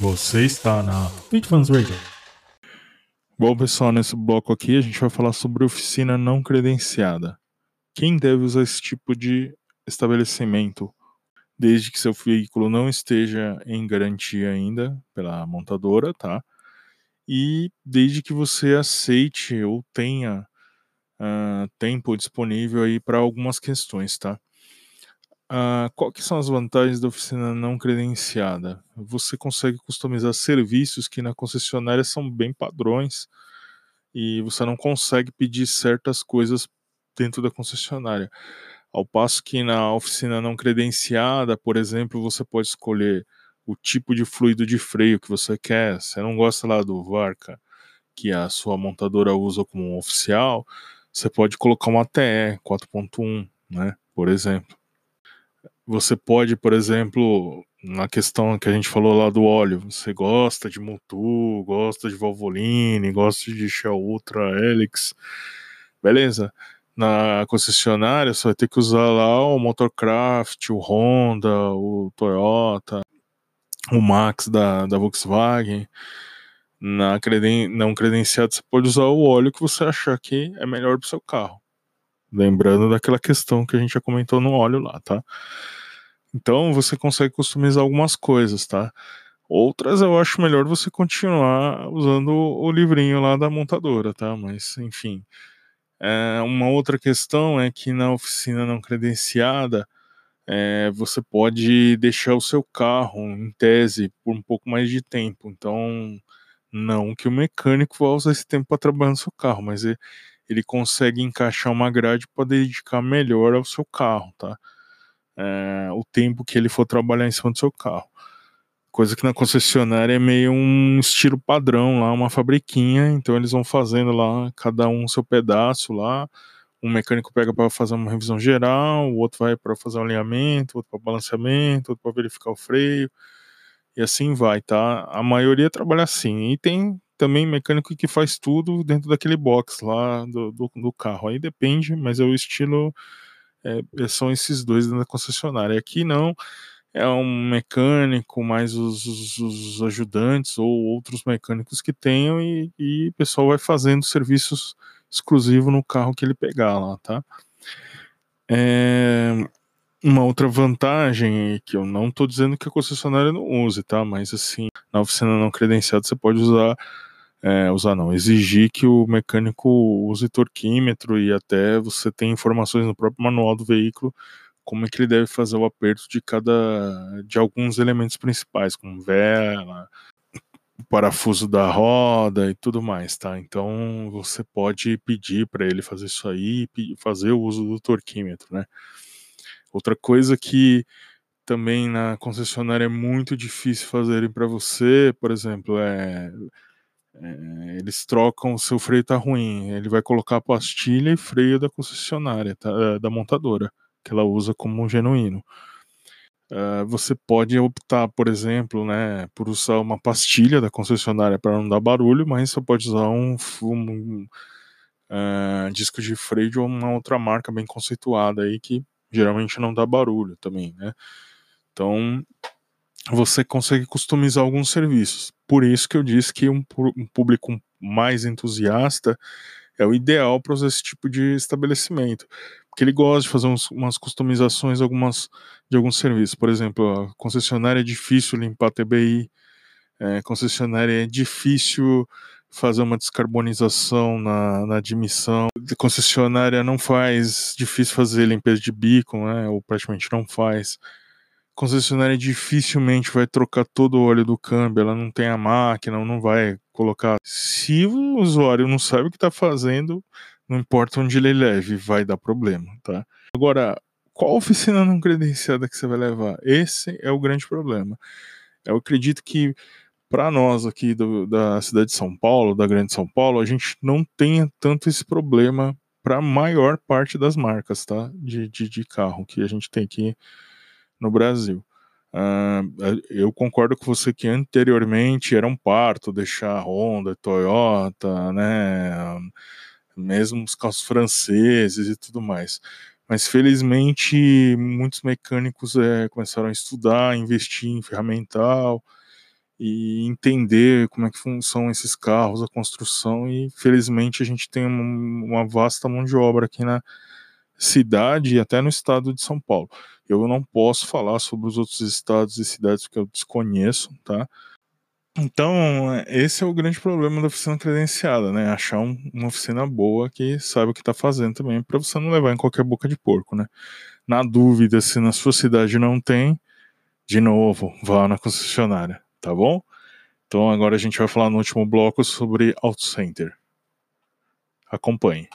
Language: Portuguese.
Você está na Bitfans Radio. Bom, pessoal, nesse bloco aqui a gente vai falar sobre oficina não credenciada. Quem deve usar esse tipo de estabelecimento, desde que seu veículo não esteja em garantia ainda pela montadora, tá? E desde que você aceite ou tenha uh, tempo disponível aí para algumas questões, tá? Uh, qual que são as vantagens da oficina não credenciada? Você consegue customizar serviços que na concessionária são bem padrões e você não consegue pedir certas coisas dentro da concessionária. Ao passo que na oficina não credenciada, por exemplo, você pode escolher o tipo de fluido de freio que você quer. Você não gosta lá do Varca, que a sua montadora usa como oficial, você pode colocar uma TE 4.1, né, por exemplo. Você pode, por exemplo, na questão que a gente falou lá do óleo, você gosta de Mutu, gosta de Valvoline, gosta de Shell Ultra Helix, beleza? Na concessionária você vai ter que usar lá o Motorcraft, o Honda, o Toyota, o Max da, da Volkswagen. Na creden não credenciado você pode usar o óleo que você achar que é melhor para o seu carro. Lembrando daquela questão que a gente já comentou no óleo lá, tá? Então você consegue customizar algumas coisas, tá? Outras eu acho melhor você continuar usando o livrinho lá da montadora, tá? Mas enfim. É, uma outra questão é que na oficina não credenciada é, você pode deixar o seu carro em tese por um pouco mais de tempo. Então, não que o mecânico vá usar esse tempo para trabalhar no seu carro, mas ele, consegue encaixar uma grade para dedicar melhor ao seu carro, tá? é, o tempo que ele for trabalhar em cima do seu carro. Coisa que na concessionária é meio um estilo padrão lá, uma fabriquinha, então eles vão fazendo lá, cada um seu pedaço lá. Um mecânico pega para fazer uma revisão geral, o outro vai para fazer um alinhamento, outro para balanceamento, outro para verificar o freio, e assim vai, tá? A maioria trabalha assim. E tem também mecânico que faz tudo dentro daquele box lá do, do, do carro. Aí depende, mas é o estilo é, são esses dois da concessionária. Aqui não, é um mecânico, mais os, os, os ajudantes ou outros mecânicos que tenham e, e, o pessoal vai fazendo serviços exclusivos no carro que ele pegar lá, tá? É, uma outra vantagem que eu não estou dizendo que a concessionária não use, tá? Mas assim, na oficina não credenciada você pode usar é, usar não, exigir que o mecânico use torquímetro e até você tem informações no próprio manual do veículo como é que ele deve fazer o aperto de cada de alguns elementos principais, como vela, parafuso da roda e tudo mais, tá? Então você pode pedir para ele fazer isso aí, fazer o uso do torquímetro, né? Outra coisa que também na concessionária é muito difícil fazerem para você, por exemplo, é é, eles trocam o seu freio tá ruim, ele vai colocar a pastilha e freio da concessionária, tá, eh, da montadora, que ela usa como um genuíno. Uh, você pode optar, por exemplo, né, por usar uma pastilha da concessionária para não dar barulho, mas você pode usar um, um uh, disco de freio de uma outra marca bem conceituada aí que geralmente não dá barulho também, né? Então você consegue customizar alguns serviços. Por isso que eu disse que um, público mais entusiasta é o ideal para esse tipo de estabelecimento. Porque ele gosta de fazer uns, umas customizações algumas, de alguns serviços. Por exemplo, a concessionária é difícil limpar TBI, é, concessionária é difícil fazer uma descarbonização na, na admissão. A concessionária não faz, difícil fazer limpeza de bico, né, ou praticamente não faz concessionária dificilmente vai trocar todo o óleo do câmbio, ela não tem a máquina, não vai colocar. Se o usuário não sabe o que está fazendo, não importa onde ele leve, vai dar problema, tá? Agora, qual oficina não credenciada que você vai levar? Esse é o grande problema. Eu acredito que para nós aqui do, da cidade de São Paulo, da grande São Paulo, a gente não tenha tanto esse problema para a maior parte das marcas, tá? De, de, de carro que a gente tem aqui no Brasil. Uh, eu concordo com você que anteriormente era um parto deixar Honda, Toyota, né, mesmo os carros franceses e tudo mais. Mas felizmente muitos mecânicos é, começaram a estudar, investir em ferramental e entender como é que são esses carros, a construção e felizmente a gente tem uma, vasta mão de obra aqui na cidade e até no estado de São Paulo. Eu não posso falar sobre os outros estados e cidades que eu desconheço, tá? Então, esse é o grande problema da oficina credenciada, né? Achar um, uma oficina boa que saiba o que está fazendo também, para você não levar em qualquer boca de porco, né? Na dúvida, se na sua cidade não tem, de novo, vá na concessionária tá bom? Então agora a gente vai falar no último bloco sobre Auto Center. Acompanhe.